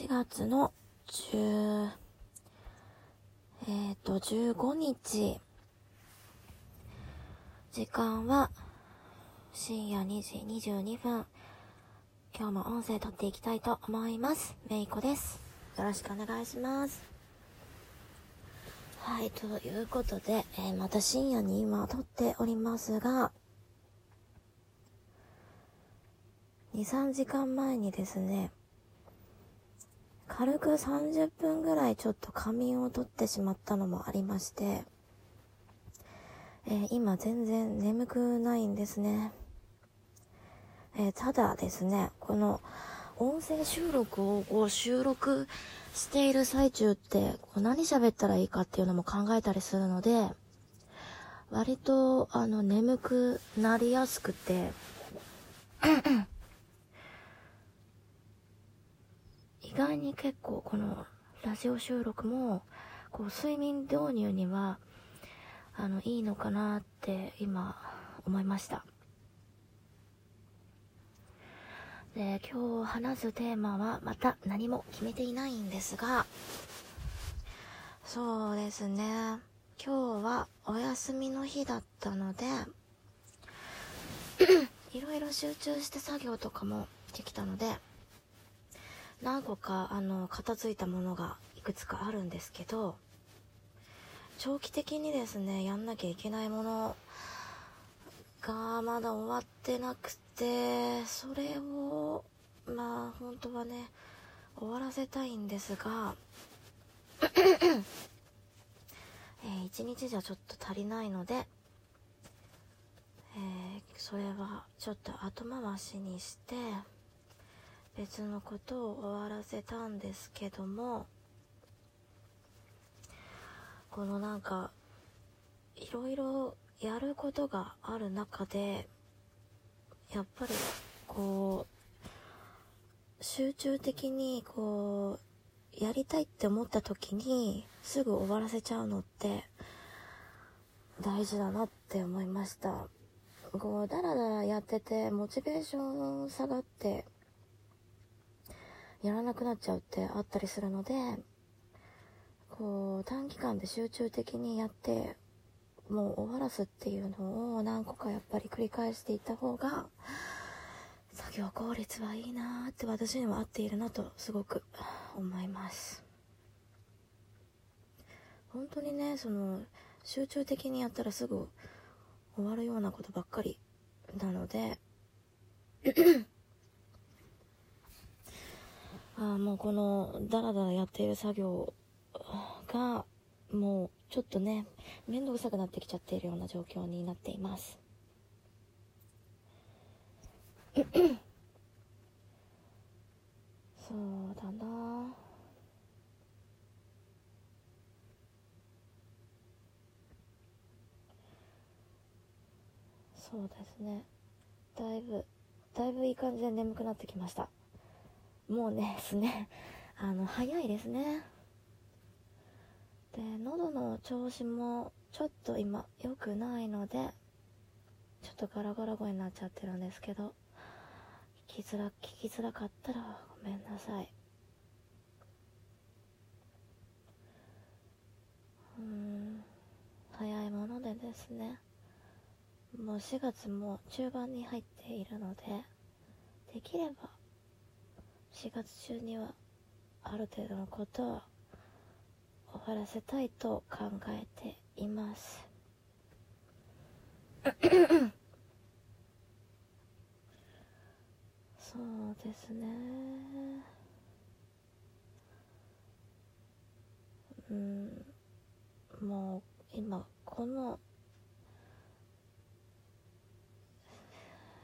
4月の10、えっ、と、15日、時間は深夜2時22分。今日も音声撮っていきたいと思います。めいこです。よろしくお願いします。はい、ということで、えーまた深夜に今撮っておりますが、2、3時間前にですね、軽く30分ぐらいちょっと仮眠を取ってしまったのもありまして、えー今全然眠くないんですね。えーただですね、この音声収録をこう収録している最中ってこう何喋ったらいいかっていうのも考えたりするので、割とあの眠くなりやすくて、意外に結構このラジオ収録もこう睡眠導入にはあのいいのかなって今思いました。で今日話すテーマはまた何も決めていないんですがそうですね。今日はお休みの日だったので いろいろ集中して作業とかもできたので何個かあの片付いたものがいくつかあるんですけど長期的にですねやんなきゃいけないものがまだ終わってなくてそれをまあ本当はね終わらせたいんですがえー一日じゃちょっと足りないので、えーそれはちょっと後回しにして別のことを終わらせたんですけどもこのなんかいろいろやることがある中でやっぱりこう集中的にこうやりたいって思った時にすぐ終わらせちゃうのって大事だなって思いました。こうダラダラやっててモチベーション下がってやらなくなっちゃうってあったりするのでこう短期間で集中的にやってもう終わらすっていうのを何個かやっぱり繰り返していった方が作業効率はいいなーって私には合っているなとすごく思います。本当にねその集中的にやったらすぐ終わるようなことばっかりなのであもうこのダラダラやっている作業がもうちょっとね面倒くさくなってきちゃっているような状況になっています。そうだな。そうですね。だいぶだいぶいい感じで眠くなってきました。もうねですね あの早いですね。で喉の調子もちょっと今良くないのでちょっとガラガラ声になっちゃってるんですけど聞きづら聞きづらかったらごめんなさい。うん早いものでですねもう4月も中盤に入っているのでできれば4月中にはある程度のことは終わらせたいと考えています。そうですね。うん。もう今この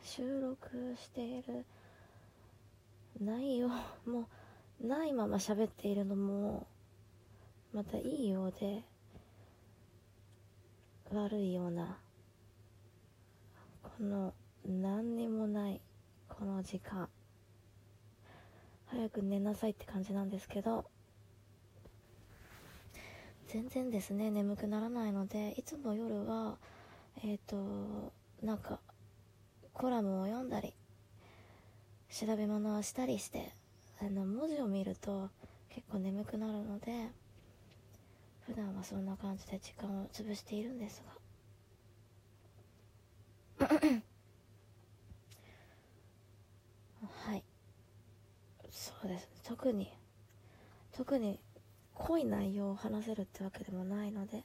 収録している内容 もうないまま喋っているのもまたいいようで悪いようなこの何にもないこの時間。早く寝なさいって感じなんですけど。全然ですね眠くならないのでいつも夜はえっ、となんかコラムを読んだり調べ物をしたりして、あの文字を見ると結構眠くなるので普段はそんな感じで時間を潰しているんですが。はい。そうです。特に特に濃い内容を話せるってわけでもないので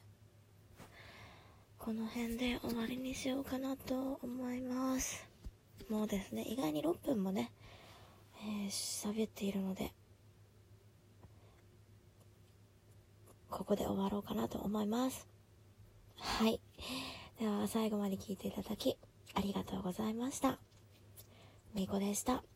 この辺で終わりにしようかなと思います。もうですね意外に6分もねえー、喋っているのでここで終わろうかなと思います。はい。では最後まで聞いていただきありがとうございました。みこでした。